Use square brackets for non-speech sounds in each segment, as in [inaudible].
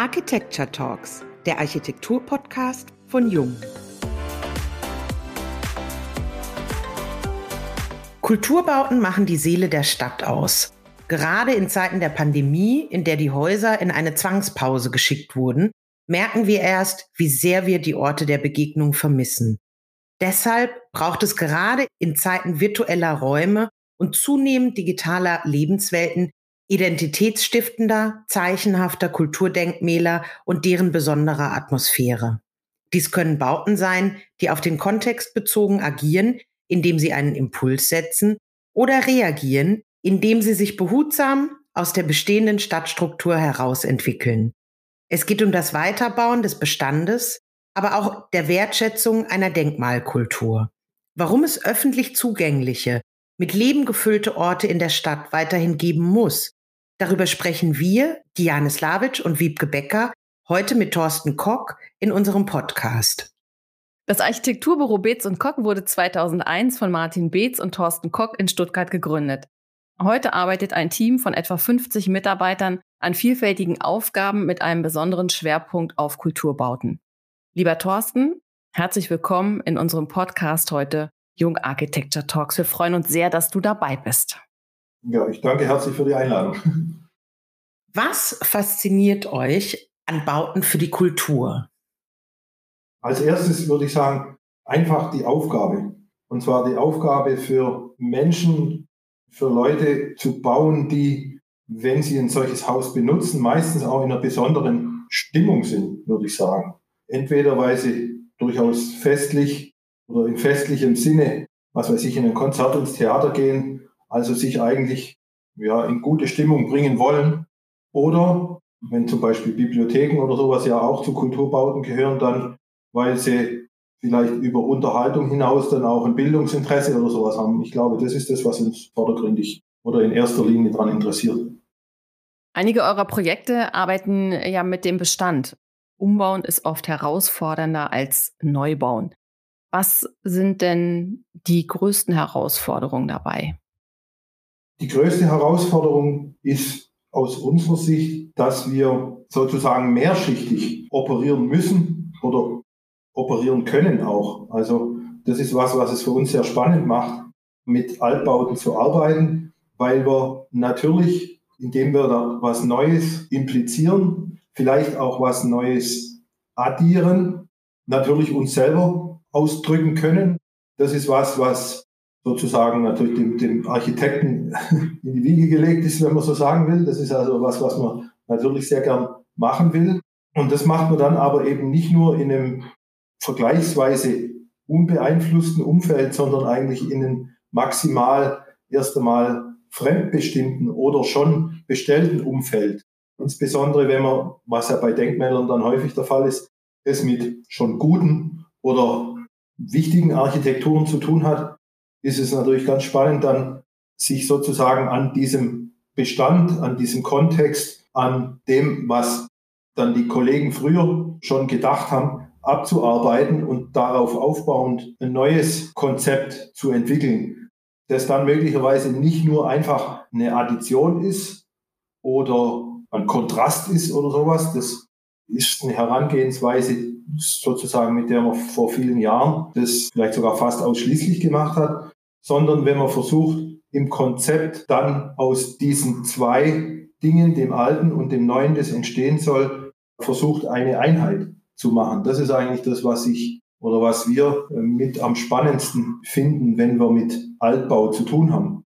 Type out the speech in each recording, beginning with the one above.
Architecture Talks, der Architektur-Podcast von Jung. Kulturbauten machen die Seele der Stadt aus. Gerade in Zeiten der Pandemie, in der die Häuser in eine Zwangspause geschickt wurden, merken wir erst, wie sehr wir die Orte der Begegnung vermissen. Deshalb braucht es gerade in Zeiten virtueller Räume und zunehmend digitaler Lebenswelten identitätsstiftender, zeichenhafter Kulturdenkmäler und deren besonderer Atmosphäre. Dies können Bauten sein, die auf den Kontext bezogen agieren, indem sie einen Impuls setzen, oder reagieren, indem sie sich behutsam aus der bestehenden Stadtstruktur heraus entwickeln. Es geht um das Weiterbauen des Bestandes, aber auch der Wertschätzung einer Denkmalkultur. Warum es öffentlich zugängliche, mit Leben gefüllte Orte in der Stadt weiterhin geben muss. Darüber sprechen wir, Diane Slavic und Wiebke Becker, heute mit Thorsten Kock in unserem Podcast. Das Architekturbüro Beetz und Kock wurde 2001 von Martin Beetz und Thorsten Kock in Stuttgart gegründet. Heute arbeitet ein Team von etwa 50 Mitarbeitern an vielfältigen Aufgaben mit einem besonderen Schwerpunkt auf Kulturbauten. Lieber Thorsten, herzlich willkommen in unserem Podcast heute Jung Architecture Talks. Wir freuen uns sehr, dass du dabei bist. Ja, ich danke herzlich für die Einladung. Was fasziniert euch an Bauten für die Kultur? Als erstes würde ich sagen, einfach die Aufgabe. Und zwar die Aufgabe für Menschen, für Leute zu bauen, die, wenn sie ein solches Haus benutzen, meistens auch in einer besonderen Stimmung sind, würde ich sagen entweder weil sie durchaus festlich oder in festlichem Sinne, was weiß ich, in ein Konzert ins Theater gehen, also sich eigentlich ja, in gute Stimmung bringen wollen. Oder wenn zum Beispiel Bibliotheken oder sowas ja auch zu Kulturbauten gehören, dann weil sie vielleicht über Unterhaltung hinaus dann auch ein Bildungsinteresse oder sowas haben. Ich glaube, das ist das, was uns vordergründig oder in erster Linie daran interessiert. Einige eurer Projekte arbeiten ja mit dem Bestand. Umbauen ist oft herausfordernder als Neubauen. Was sind denn die größten Herausforderungen dabei? Die größte Herausforderung ist aus unserer Sicht, dass wir sozusagen mehrschichtig operieren müssen oder operieren können auch. Also das ist was, was es für uns sehr spannend macht, mit Altbauten zu arbeiten, weil wir natürlich, indem wir da was Neues implizieren, vielleicht auch was Neues addieren, natürlich uns selber ausdrücken können. Das ist was, was sozusagen natürlich dem, dem Architekten [laughs] in die Wiege gelegt ist, wenn man so sagen will. Das ist also was, was man natürlich sehr gern machen will. Und das macht man dann aber eben nicht nur in einem vergleichsweise unbeeinflussten Umfeld, sondern eigentlich in einem maximal erst einmal fremdbestimmten oder schon bestellten Umfeld. Insbesondere wenn man, was ja bei Denkmälern dann häufig der Fall ist, es mit schon guten oder wichtigen Architekturen zu tun hat, ist es natürlich ganz spannend, dann sich sozusagen an diesem Bestand, an diesem Kontext, an dem, was dann die Kollegen früher schon gedacht haben, abzuarbeiten und darauf aufbauend ein neues Konzept zu entwickeln, das dann möglicherweise nicht nur einfach eine Addition ist oder ein Kontrast ist oder sowas. Das ist eine Herangehensweise sozusagen, mit der man vor vielen Jahren das vielleicht sogar fast ausschließlich gemacht hat, sondern wenn man versucht, im Konzept dann aus diesen zwei Dingen, dem Alten und dem Neuen, das entstehen soll, versucht, eine Einheit zu machen. Das ist eigentlich das, was ich oder was wir mit am spannendsten finden, wenn wir mit Altbau zu tun haben.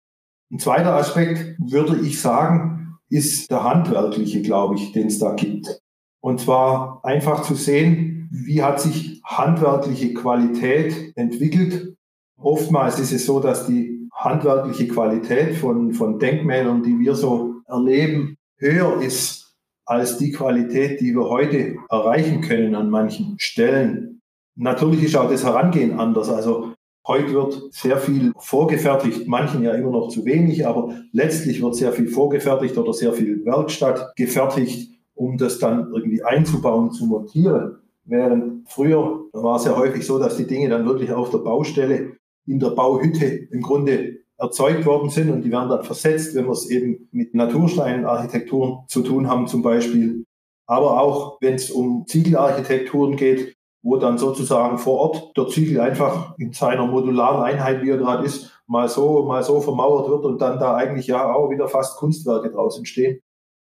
Ein zweiter Aspekt würde ich sagen, ist der handwerkliche, glaube ich, den es da gibt. Und zwar einfach zu sehen, wie hat sich handwerkliche Qualität entwickelt. Oftmals ist es so, dass die handwerkliche Qualität von, von Denkmälern, die wir so erleben, höher ist als die Qualität, die wir heute erreichen können an manchen Stellen. Natürlich ist auch das Herangehen anders. Also Heute wird sehr viel vorgefertigt, manchen ja immer noch zu wenig, aber letztlich wird sehr viel vorgefertigt oder sehr viel Werkstatt gefertigt, um das dann irgendwie einzubauen, zu montieren. Während früher war es ja häufig so, dass die Dinge dann wirklich auf der Baustelle, in der Bauhütte im Grunde erzeugt worden sind und die werden dann versetzt, wenn wir es eben mit Natursteinarchitekturen zu tun haben zum Beispiel. aber auch wenn es um Ziegelarchitekturen geht, wo dann sozusagen vor Ort der Ziegel einfach in seiner modularen Einheit, wie er gerade ist, mal so, mal so vermauert wird und dann da eigentlich ja auch wieder fast Kunstwerke draus entstehen.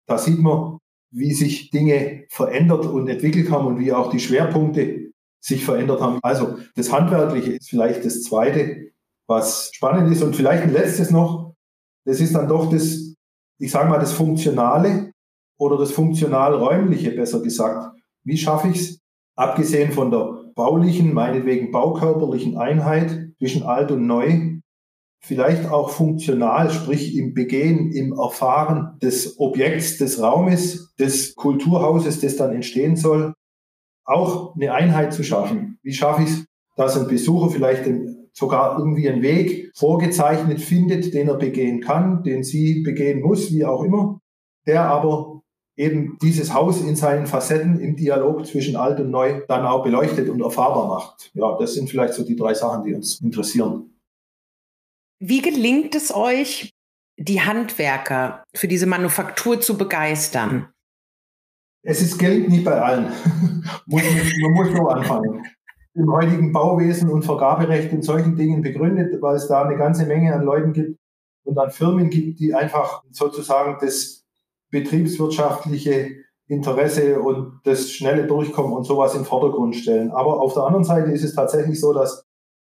Da sieht man, wie sich Dinge verändert und entwickelt haben und wie auch die Schwerpunkte sich verändert haben. Also das Handwerkliche ist vielleicht das Zweite, was spannend ist. Und vielleicht ein letztes noch, das ist dann doch das, ich sage mal, das Funktionale oder das Funktional-Räumliche, besser gesagt. Wie schaffe ich es, abgesehen von der baulichen, meinetwegen baukörperlichen Einheit zwischen alt und neu, vielleicht auch funktional, sprich im Begehen, im Erfahren des Objekts, des Raumes, des Kulturhauses, das dann entstehen soll, auch eine Einheit zu schaffen. Wie schaffe ich es, dass ein Besucher vielleicht sogar irgendwie einen Weg vorgezeichnet findet, den er begehen kann, den sie begehen muss, wie auch immer, der aber eben dieses Haus in seinen Facetten im Dialog zwischen alt und neu dann auch beleuchtet und erfahrbar macht. Ja, das sind vielleicht so die drei Sachen, die uns interessieren. Wie gelingt es euch, die Handwerker für diese Manufaktur zu begeistern? Es ist gelingt nicht bei allen. [laughs] man muss so anfangen. Im heutigen Bauwesen und Vergaberecht in solchen Dingen begründet, weil es da eine ganze Menge an Leuten gibt und an Firmen gibt, die einfach sozusagen das betriebswirtschaftliche Interesse und das schnelle Durchkommen und sowas in den Vordergrund stellen. Aber auf der anderen Seite ist es tatsächlich so, dass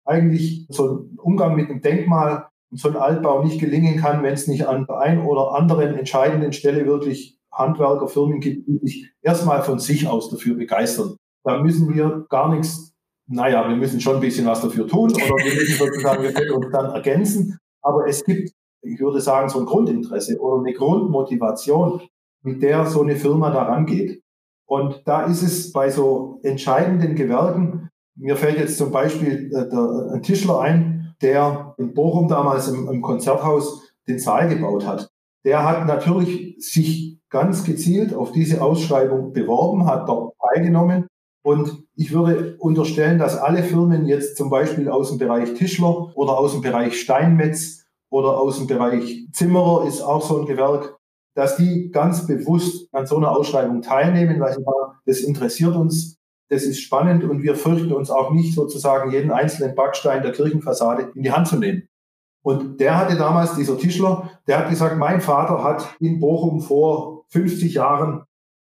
eigentlich so ein Umgang mit einem Denkmal und so ein Altbau nicht gelingen kann, wenn es nicht an der einen oder anderen entscheidenden Stelle wirklich Handwerkerfirmen gibt, die sich erstmal von sich aus dafür begeistern. Da müssen wir gar nichts, naja, wir müssen schon ein bisschen was dafür tun oder wir müssen sozusagen, wir können uns dann ergänzen. Aber es gibt, ich würde sagen, so ein Grundinteresse oder eine Grundmotivation, mit der so eine Firma da rangeht. Und da ist es bei so entscheidenden Gewerken mir fällt jetzt zum Beispiel äh, der, ein Tischler ein, der in Bochum damals im, im Konzerthaus den Saal gebaut hat. Der hat natürlich sich ganz gezielt auf diese Ausschreibung beworben, hat dort teilgenommen. Und ich würde unterstellen, dass alle Firmen jetzt zum Beispiel aus dem Bereich Tischler oder aus dem Bereich Steinmetz oder aus dem Bereich Zimmerer ist auch so ein Gewerk, dass die ganz bewusst an so einer Ausschreibung teilnehmen, weil sie sagen, das interessiert uns, das ist spannend und wir fürchten uns auch nicht sozusagen jeden einzelnen Backstein der Kirchenfassade in die Hand zu nehmen. Und der hatte damals, dieser Tischler, der hat gesagt, mein Vater hat in Bochum vor 50 Jahren,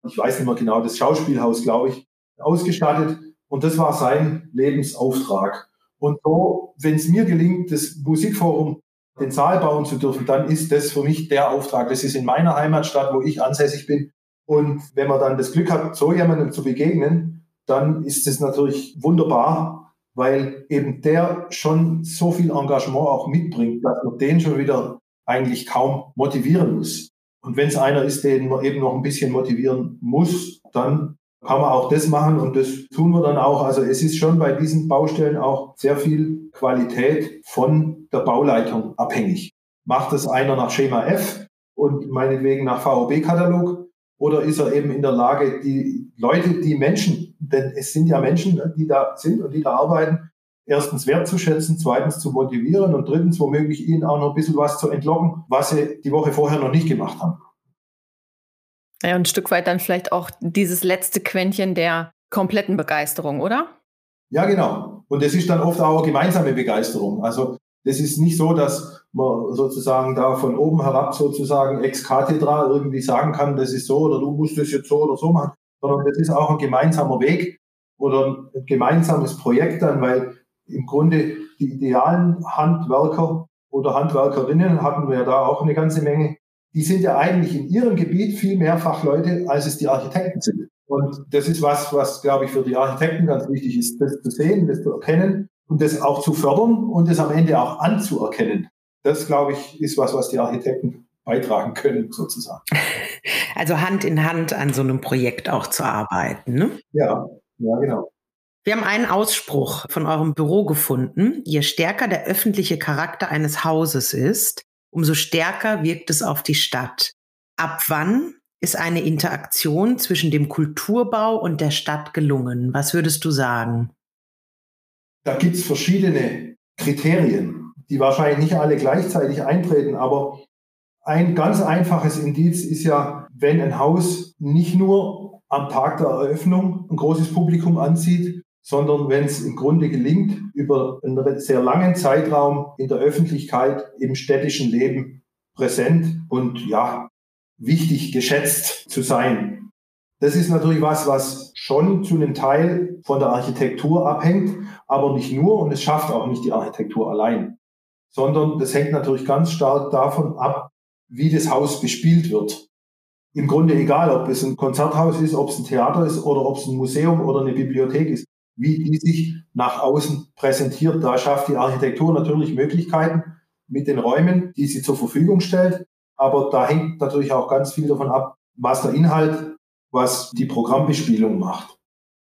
ich weiß nicht mehr genau, das Schauspielhaus, glaube ich, ausgestattet. Und das war sein Lebensauftrag. Und so, wenn es mir gelingt, das Musikforum den Saal bauen zu dürfen, dann ist das für mich der Auftrag. Das ist in meiner Heimatstadt, wo ich ansässig bin. Und wenn man dann das Glück hat, so jemandem zu begegnen, dann ist es natürlich wunderbar, weil eben der schon so viel Engagement auch mitbringt, dass man den schon wieder eigentlich kaum motivieren muss. Und wenn es einer ist, den man eben noch ein bisschen motivieren muss, dann kann man auch das machen und das tun wir dann auch. Also es ist schon bei diesen Baustellen auch sehr viel Qualität von der Bauleitung abhängig. Macht es einer nach Schema F und meinetwegen nach VOB-Katalog oder ist er eben in der Lage, die Leute, die Menschen, denn es sind ja Menschen, die da sind und die da arbeiten, erstens wertzuschätzen, zweitens zu motivieren und drittens womöglich ihnen auch noch ein bisschen was zu entlocken, was sie die Woche vorher noch nicht gemacht haben. Ja, und ein Stück weit dann vielleicht auch dieses letzte Quäntchen der kompletten Begeisterung, oder? Ja, genau. Und es ist dann oft auch gemeinsame Begeisterung. Also das ist nicht so, dass man sozusagen da von oben herab sozusagen ex cathedra irgendwie sagen kann, das ist so oder du musst das jetzt so oder so machen, sondern das ist auch ein gemeinsamer Weg oder ein gemeinsames Projekt dann, weil im Grunde die idealen Handwerker oder Handwerkerinnen hatten wir ja da auch eine ganze Menge, die sind ja eigentlich in ihrem Gebiet viel mehr Fachleute, als es die Architekten sind. Und das ist was, was, glaube ich, für die Architekten ganz wichtig ist, das zu sehen, das zu erkennen und das auch zu fördern und das am Ende auch anzuerkennen. Das, glaube ich, ist was, was die Architekten beitragen können, sozusagen. [laughs] Also Hand in Hand an so einem Projekt auch zu arbeiten. Ne? Ja, ja, genau. Wir haben einen Ausspruch von eurem Büro gefunden. Je stärker der öffentliche Charakter eines Hauses ist, umso stärker wirkt es auf die Stadt. Ab wann ist eine Interaktion zwischen dem Kulturbau und der Stadt gelungen? Was würdest du sagen? Da gibt es verschiedene Kriterien, die wahrscheinlich nicht alle gleichzeitig eintreten, aber ein ganz einfaches Indiz ist ja, wenn ein Haus nicht nur am Tag der Eröffnung ein großes Publikum anzieht, sondern wenn es im Grunde gelingt, über einen sehr langen Zeitraum in der Öffentlichkeit im städtischen Leben präsent und ja, wichtig geschätzt zu sein. Das ist natürlich was, was schon zu einem Teil von der Architektur abhängt, aber nicht nur und es schafft auch nicht die Architektur allein, sondern das hängt natürlich ganz stark davon ab, wie das Haus bespielt wird. Im Grunde egal, ob es ein Konzerthaus ist, ob es ein Theater ist oder ob es ein Museum oder eine Bibliothek ist wie die sich nach außen präsentiert. Da schafft die Architektur natürlich Möglichkeiten mit den Räumen, die sie zur Verfügung stellt. Aber da hängt natürlich auch ganz viel davon ab, was der Inhalt, was die Programmbespielung macht.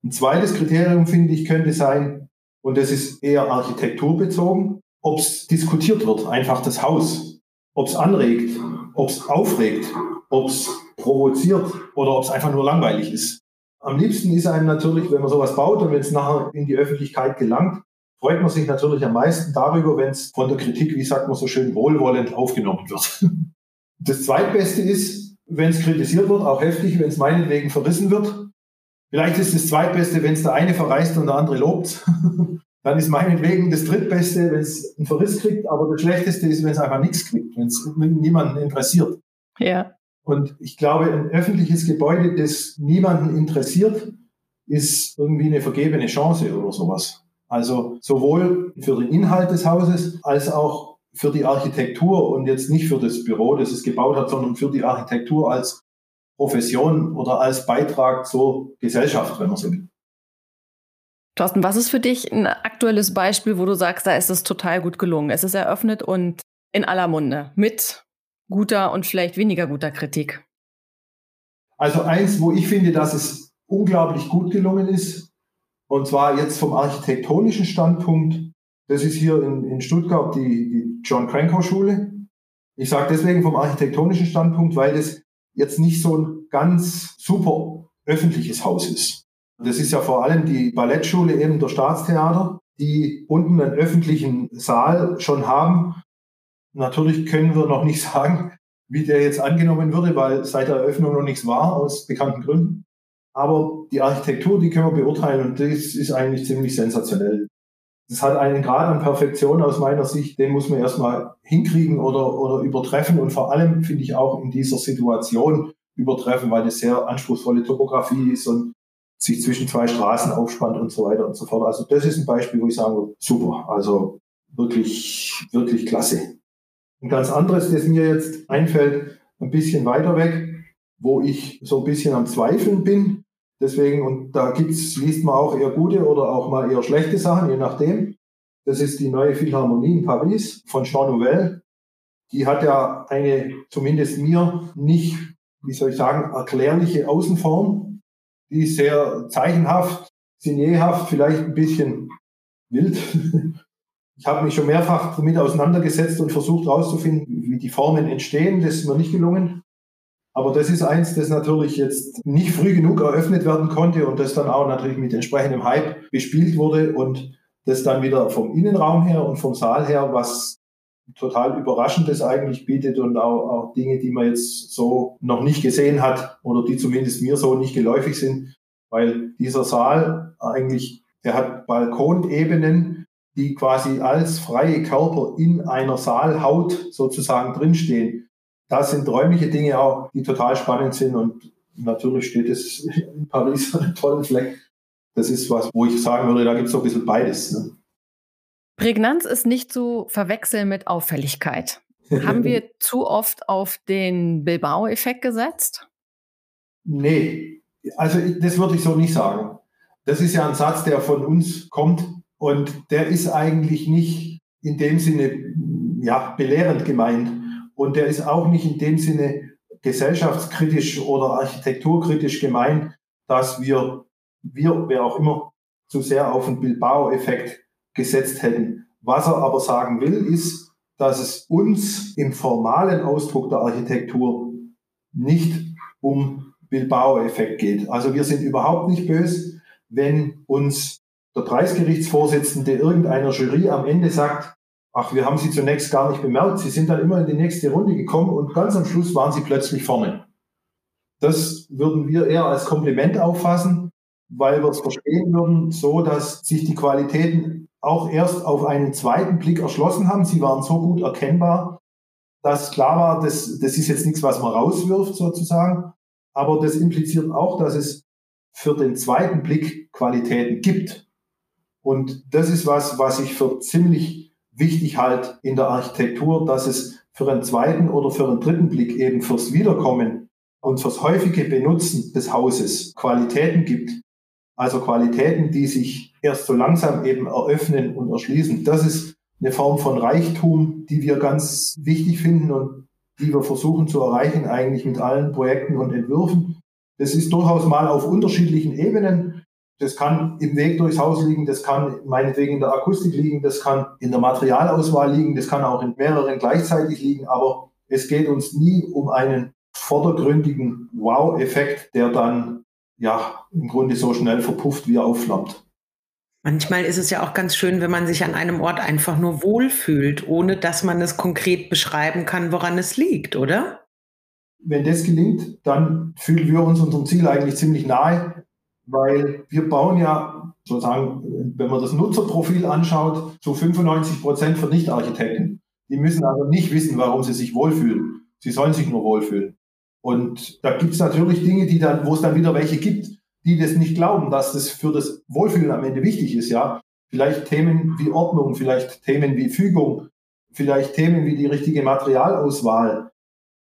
Ein zweites Kriterium, finde ich, könnte sein, und das ist eher architekturbezogen, ob es diskutiert wird, einfach das Haus, ob es anregt, ob es aufregt, ob es provoziert oder ob es einfach nur langweilig ist. Am liebsten ist einem natürlich, wenn man sowas baut und wenn es nachher in die Öffentlichkeit gelangt, freut man sich natürlich am meisten darüber, wenn es von der Kritik, wie sagt man so schön, wohlwollend aufgenommen wird. [laughs] Das zweitbeste ist, wenn es kritisiert wird, auch heftig, wenn es meinetwegen verrissen wird. Vielleicht ist das zweitbeste, wenn es der eine verreist und der andere lobt. [laughs] Dann ist meinetwegen das drittbeste, wenn es einen Verriss kriegt, aber das schlechteste ist, wenn es einfach nichts kriegt, wenn es niemanden interessiert. Ja. Und ich glaube, ein öffentliches Gebäude, das niemanden interessiert, ist irgendwie eine vergebene Chance oder sowas. Also sowohl für den Inhalt des Hauses als auch für die Architektur und jetzt nicht für das Büro, das es gebaut hat, sondern für die Architektur als Profession oder als Beitrag zur Gesellschaft, wenn man so will. Thorsten, was ist für dich ein aktuelles Beispiel, wo du sagst, da ist es total gut gelungen? Es ist eröffnet und in aller Munde mit guter und vielleicht weniger guter Kritik? Also eins, wo ich finde, dass es unglaublich gut gelungen ist, und zwar jetzt vom architektonischen Standpunkt, das ist hier in, in Stuttgart die, die John Cranko Schule. Ich sage deswegen vom architektonischen Standpunkt, weil das jetzt nicht so ein ganz super öffentliches Haus ist. Das ist ja vor allem die Ballettschule eben der Staatstheater, die unten einen öffentlichen Saal schon haben, Natürlich können wir noch nicht [laughs] sagen, wie der jetzt angenommen würde, weil seit der Eröffnung noch nichts war, aus bekannten Gründen. Aber die Architektur, die können wir beurteilen und das ist eigentlich ziemlich sensationell. Das hat einen Grad an Perfektion aus meiner Sicht, den muss man erstmal hinkriegen oder, oder übertreffen und vor allem finde ich auch in dieser Situation übertreffen, weil das sehr anspruchsvolle Topografie ist und sich zwischen zwei Straßen aufspannt und so weiter und so fort. Also das ist ein Beispiel, wo ich sagen würde, super, also wirklich, wirklich klasse. Ein ganz anderes, das mir jetzt einfällt, ein bisschen weiter weg, wo ich so ein bisschen am Zweifeln bin. Deswegen, und da gibt's, liest man auch eher gute oder auch mal eher schlechte Sachen, je nachdem. Das ist die neue Philharmonie in Paris von Jean Nouvel. Die hat ja eine, zumindest mir, nicht, wie soll ich sagen, erklärliche Außenform. Die ist sehr zeichenhaft, signierhaft, vielleicht ein bisschen wild. [laughs] Ich habe mich schon mehrfach damit auseinandergesetzt und versucht herauszufinden, wie die Formen entstehen. Das ist mir nicht gelungen. Aber das ist eins, das natürlich jetzt nicht früh genug eröffnet werden konnte und das dann auch natürlich mit entsprechendem Hype bespielt wurde und das dann wieder vom Innenraum her und vom Saal her, was total Überraschendes eigentlich bietet und auch, auch Dinge, die man jetzt so noch nicht gesehen hat oder die zumindest mir so nicht geläufig sind, weil dieser Saal eigentlich, der hat Balkonebenen, die quasi als freie Körper in einer Saalhaut sozusagen drinstehen. Das sind räumliche Dinge auch, die total spannend sind und natürlich steht es [laughs] in Paris [laughs] an einem tollen Fleck. Das ist was, wo ich sagen würde, da gibt es so ein bisschen beides. Ne? Prägnanz ist nicht zu verwechseln mit Auffälligkeit. Haben wir [laughs] zu oft auf den Bilbao-Effekt gesetzt? Nee, also das würde ich so nicht sagen. Das ist ja ein Satz, der von uns kommt, und der ist eigentlich nicht in dem Sinne ja, belehrend gemeint. Und der ist auch nicht in dem Sinne gesellschaftskritisch oder architekturkritisch gemeint, dass wir, wir, wer auch immer, zu sehr auf den Bilbao-Effekt gesetzt hätten. Was er aber sagen will, ist, dass es uns im formalen Ausdruck der Architektur nicht um Bilbao-Effekt geht. Also wir sind überhaupt nicht böse, wenn uns der Preisgerichtsvorsitzende irgendeiner Jury am Ende sagt, ach, wir haben Sie zunächst gar nicht bemerkt, Sie sind dann immer in die nächste Runde gekommen und ganz am Schluss waren Sie plötzlich vorne. Das würden wir eher als Kompliment auffassen, weil wir es verstehen würden, so dass sich die Qualitäten auch erst auf einen zweiten Blick erschlossen haben. Sie waren so gut erkennbar, dass klar war, das, das ist jetzt nichts, was man rauswirft sozusagen. Aber das impliziert auch, dass es für den zweiten Blick Qualitäten gibt. Und das ist was, was ich für ziemlich wichtig halt in der Architektur, dass es für einen zweiten oder für einen dritten Blick eben fürs Wiederkommen und fürs häufige Benutzen des Hauses Qualitäten gibt. Also Qualitäten, die sich erst so langsam eben eröffnen und erschließen. Das ist eine Form von Reichtum, die wir ganz wichtig finden und die wir versuchen zu erreichen, eigentlich mit allen Projekten und Entwürfen. Das ist durchaus mal auf unterschiedlichen Ebenen. Das kann im Weg durchs Haus liegen, das kann meinetwegen in der Akustik liegen, das kann in der Materialauswahl liegen, das kann auch in mehreren gleichzeitig liegen, aber es geht uns nie um einen vordergründigen Wow-Effekt, der dann ja im Grunde so schnell verpufft, wie er aufflammt. Manchmal ist es ja auch ganz schön, wenn man sich an einem Ort einfach nur wohlfühlt, ohne dass man es konkret beschreiben kann, woran es liegt, oder? Wenn das gelingt, dann fühlen wir uns unserem Ziel eigentlich ziemlich nahe, weil wir bauen ja sozusagen, wenn man das Nutzerprofil anschaut, zu 95 Prozent für Nicht-Architekten. Die müssen also nicht wissen, warum sie sich wohlfühlen. Sie sollen sich nur wohlfühlen. Und da gibt es natürlich Dinge, die dann, wo es dann wieder welche gibt, die das nicht glauben, dass das für das Wohlfühlen am Ende wichtig ist, ja. Vielleicht Themen wie Ordnung, vielleicht Themen wie Fügung, vielleicht Themen wie die richtige Materialauswahl.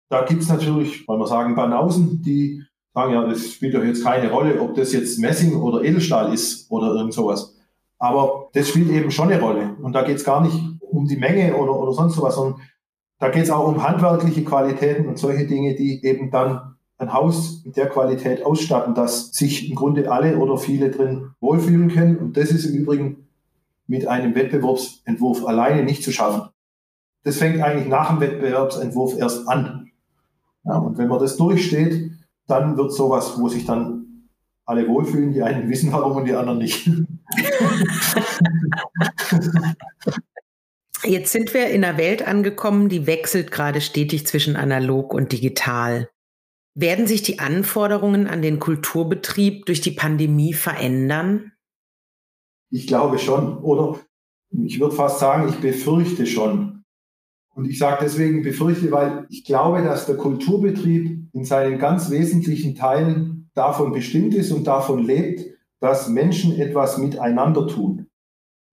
Da gibt es natürlich, wollen wir sagen, Banausen, die sagen, ja, das spielt doch jetzt keine Rolle, ob das jetzt Messing oder Edelstahl ist oder irgend sowas. Aber das spielt eben schon eine Rolle. Und da geht es gar nicht um die Menge oder, oder sonst sowas, sondern da geht es auch um handwerkliche Qualitäten und solche Dinge, die eben dann ein Haus mit der Qualität ausstatten, dass sich im Grunde alle oder viele drin wohlfühlen können. Und das ist im Übrigen mit einem Wettbewerbsentwurf alleine nicht zu schaffen. Das fängt eigentlich nach dem Wettbewerbsentwurf erst an. Ja, und wenn man das durchsteht, dann wird sowas, wo sich dann alle wohlfühlen, die einen wissen warum und die anderen nicht. Jetzt sind wir in einer Welt angekommen, die wechselt gerade stetig zwischen analog und digital. Werden sich die Anforderungen an den Kulturbetrieb durch die Pandemie verändern? Ich glaube schon. Oder ich würde fast sagen, ich befürchte schon. Und ich sage deswegen befürchte, weil ich glaube, dass der Kulturbetrieb in seinen ganz wesentlichen Teilen davon bestimmt ist und davon lebt, dass Menschen etwas miteinander tun.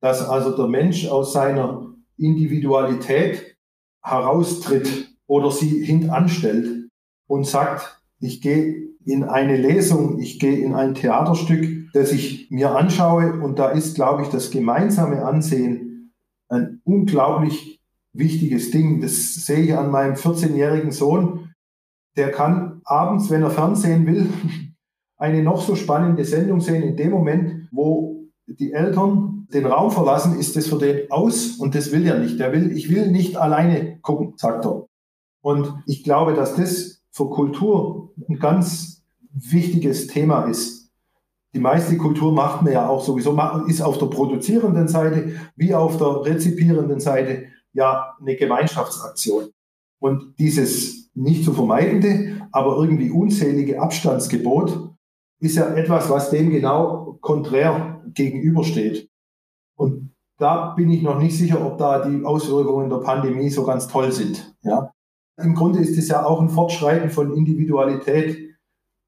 Dass also der Mensch aus seiner Individualität heraustritt oder sie hintanstellt und sagt, ich gehe in eine Lesung, ich gehe in ein Theaterstück, das ich mir anschaue und da ist, glaube ich, das gemeinsame Ansehen ein unglaublich wichtiges Ding. Das sehe ich an meinem 14-jährigen Sohn. Der kann abends, wenn er Fernsehen will, [laughs] eine noch so spannende Sendung sehen. In dem Moment, wo die Eltern den Raum verlassen, ist das für den aus und das will er nicht. Der will, ich will nicht alleine gucken, sagt er. Und ich glaube, dass das für Kultur ein ganz wichtiges Thema ist. Die meiste Kultur macht man ja auch sowieso, ist auf der produzierenden Seite wie auf der rezipierenden Seite ja eine Gemeinschaftsaktion. Und dieses nicht zu vermeidende, aber irgendwie unzählige Abstandsgebot ist ja etwas, was dem genau konträr gegenübersteht. Und da bin ich noch nicht sicher, ob da die Auswirkungen der Pandemie so ganz toll sind. Ja. Im Grunde ist es ja auch ein Fortschreiten von Individualität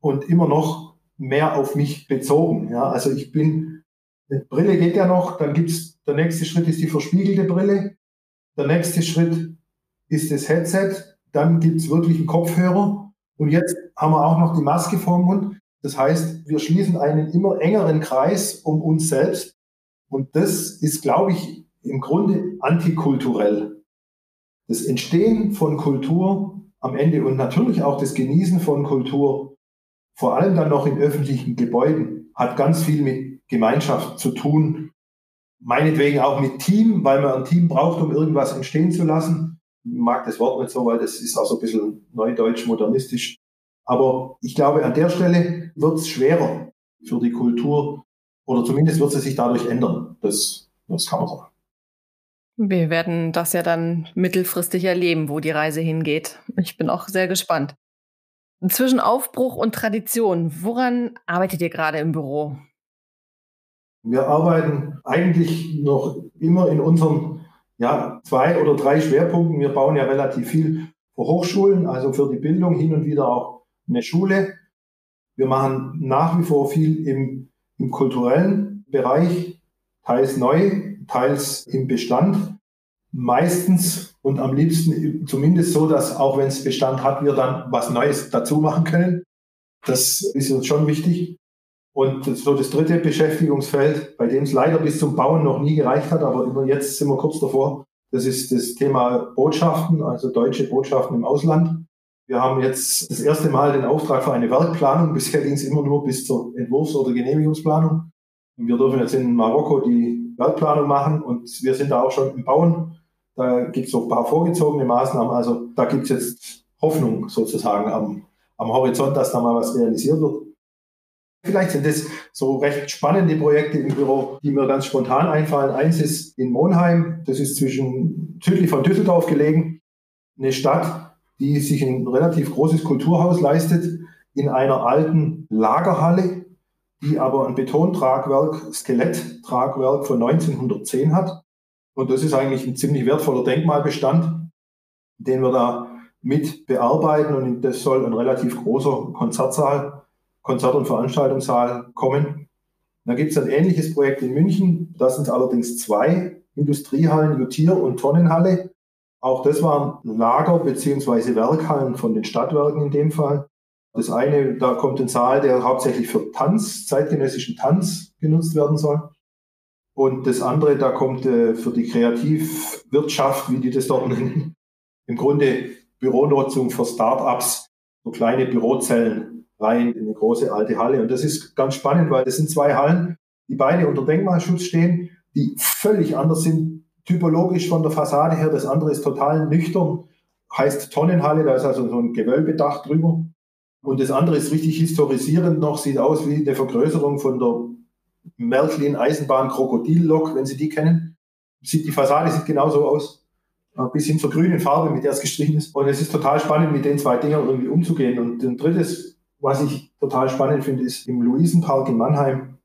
und immer noch mehr auf mich bezogen. Ja. Also ich bin, eine Brille geht ja noch, dann gibt's, der nächste Schritt ist die verspiegelte Brille, der nächste Schritt ist das Headset, dann gibt's wirklich einen Kopfhörer und jetzt haben wir auch noch die Maske vorm Mund. Das heißt, wir schließen einen immer engeren Kreis um uns selbst. Und das ist, glaube ich, im Grunde antikulturell. Das Entstehen von Kultur am Ende und natürlich auch das Genießen von Kultur, vor allem dann noch in öffentlichen Gebäuden, hat ganz viel mit Gemeinschaft zu tun. Meinetwegen auch mit Team, weil man ein Team braucht, um irgendwas entstehen zu lassen. Ich mag das Wort nicht so, weil das ist auch so ein bisschen neudeutsch, modernistisch. Aber ich glaube, an der Stelle wird es schwerer für die Kultur oder zumindest wird sie sich dadurch ändern. Das, das kann man sagen. Wir werden das ja dann mittelfristig erleben, wo die Reise hingeht. Ich bin auch sehr gespannt. Zwischen Aufbruch und Tradition, woran arbeitet ihr gerade im Büro? Wir arbeiten eigentlich noch immer in unseren ja, zwei oder drei Schwerpunkten. Wir bauen ja relativ viel für Hochschulen, also für die Bildung, hin und wieder auch eine Schule. Wir machen nach wie vor viel im, im kulturellen Bereich, teils neu, teils im Bestand. Meistens und am liebsten zumindest so, dass auch wenn es Bestand hat, wir dann was Neues dazu machen können. Das ist uns schon wichtig. Und so das dritte Beschäftigungsfeld, bei dem es leider bis zum Bauen noch nie gereicht hat, aber jetzt sind wir kurz davor, das ist das Thema Botschaften, also deutsche Botschaften im Ausland. Wir haben jetzt das erste Mal den Auftrag für eine Werkplanung. [laughs] Bisher ging es immer nur bis zur Entwurfs- oder Genehmigungsplanung. Und wir dürfen jetzt in Marokko die Werkplanung machen und wir sind da auch schon im Bauen. Da gibt es noch ein paar vorgezogene Maßnahmen. Also da gibt es jetzt Hoffnung sozusagen am, am Horizont, dass da mal was realisiert wird. Vielleicht sind das so recht spannende Projekte im Büro, die mir ganz spontan einfallen. Eins ist in Monheim, das ist zwischen südlich von Düsseldorf gelegen, eine Stadt, die sich ein relativ großes Kulturhaus leistet in einer alten Lagerhalle, die aber ein Betontragwerk, Skeletttragwerk von 1910 hat. Und das ist eigentlich ein ziemlich wertvoller Denkmalbestand, den wir da mit bearbeiten. Und das soll ein relativ großer Konzertsaal, Konzert- und Veranstaltungssaal kommen. Da gibt es ein ähnliches Projekt in München. Das sind allerdings zwei Industriehallen, Jutier- und Tonnenhalle. Auch das waren Lager beziehungsweise Werkhallen von den Stadtwerken in dem Fall. Das eine, da kommt ein Saal, der hauptsächlich für Tanz, zeitgenössischen Tanz genutzt werden soll. Und das andere, da kommt äh, für die Kreativwirtschaft, wie die das dort nennen, im Grunde Büronutzung für Startups, so kleine Bürozellen rein in eine große alte Halle. Und das ist ganz spannend, weil das sind zwei Hallen, die beide unter Denkmalschutz stehen, die völlig anders sind, typologisch von der Fassade her. Das andere ist total nüchtern, heißt Tonnenhalle, da ist also so ein Gewölbedach drüber. Und das andere ist richtig historisierend noch, sieht aus wie eine Vergrößerung von der Märklin Eisenbahn Krokodillok, wenn Sie die kennen. Sieht, die Fassade sieht genauso aus. Bis hin zur grünen Farbe, mit der es gestrichen ist. Und es ist total spannend, mit den zwei Dingern irgendwie umzugehen. Und ein drittes, was ich total spannend finde, ist im Luisenpark in Mannheim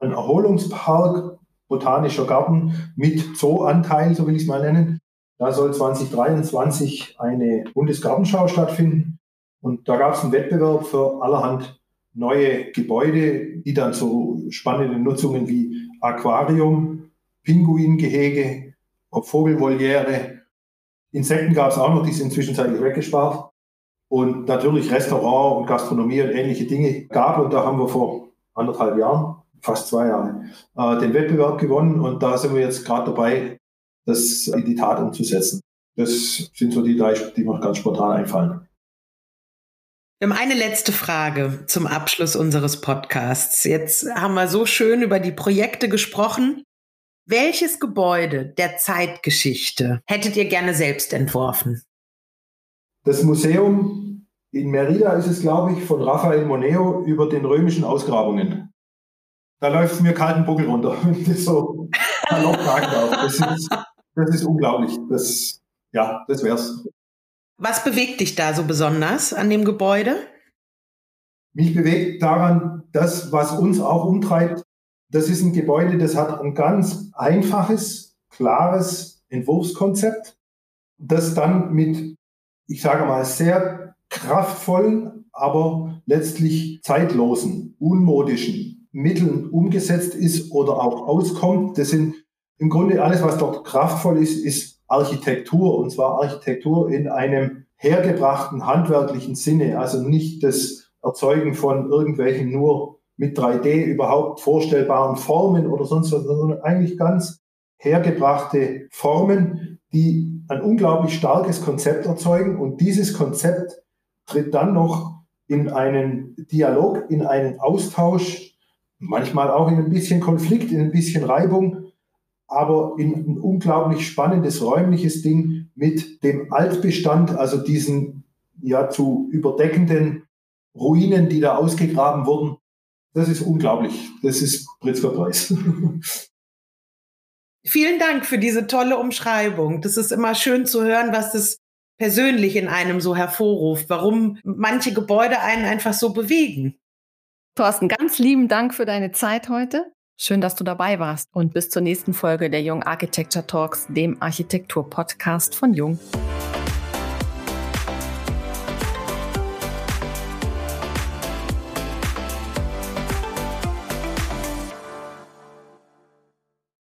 ein Erholungspark, botanischer Garten mit Zooanteil, so will ich es mal nennen. Da soll 2023 eine Bundesgartenschau stattfinden. Und da gab es einen Wettbewerb für allerhand neue Gebäude, die dann so spannende Nutzungen wie Aquarium, Pinguingehege, Vogelvoliere, Insekten gab es auch noch, die sind zwischenzeitlich weggespart. Und natürlich Restaurant und Gastronomie und ähnliche Dinge gab. Und da haben wir vor anderthalb Jahren, fast zwei Jahren, äh, den Wettbewerb gewonnen. Und da sind wir jetzt gerade dabei, das in die Tat umzusetzen. Das sind so die drei, die mir ganz spontan einfallen. Wir haben eine letzte Frage zum Abschluss unseres Podcasts. Jetzt haben wir so schön über die Projekte gesprochen. Welches Gebäude der Zeitgeschichte hättet ihr gerne selbst entworfen? Das Museum in Merida ist es, glaube ich, von Raphael Moneo über den römischen Ausgrabungen. Da läuft es mir kalten Buckel runter, [laughs] wenn das so Das ist, das ist unglaublich. Das, ja, das wär's. Was bewegt dich da so besonders an dem Gebäude? Mich bewegt daran, das, was uns auch umtreibt, das ist ein Gebäude, das hat ein ganz einfaches, klares Entwurfskonzept, das dann mit, ich sage mal, sehr kraftvollen, aber letztlich zeitlosen, unmodischen Mitteln umgesetzt ist oder auch auskommt. Das sind im Grunde alles, was dort kraftvoll ist, ist Architektur, und zwar Architektur in einem hergebrachten handwerklichen Sinne, also nicht das Erzeugen von irgendwelchen nur mit 3D überhaupt vorstellbaren Formen oder sonst was, sondern eigentlich ganz hergebrachte Formen, die ein unglaublich starkes Konzept erzeugen. Und dieses Konzept tritt dann noch in einen Dialog, in einen Austausch, manchmal auch in ein bisschen Konflikt, in ein bisschen Reibung aber in ein unglaublich spannendes räumliches Ding mit dem Altbestand, also diesen ja zu überdeckenden Ruinen, die da ausgegraben wurden. Das ist unglaublich. Das ist Pritzker Preis. [laughs] Vielen Dank für diese tolle Umschreibung. Das ist immer schön zu hören, was das persönlich in einem so hervorruft, warum manche Gebäude einen einfach so bewegen. Thorsten, ganz lieben Dank für deine Zeit heute. Schön, dass du dabei warst und bis zur nächsten Folge der Jung Architecture Talks, dem Architektur-Podcast von Jung.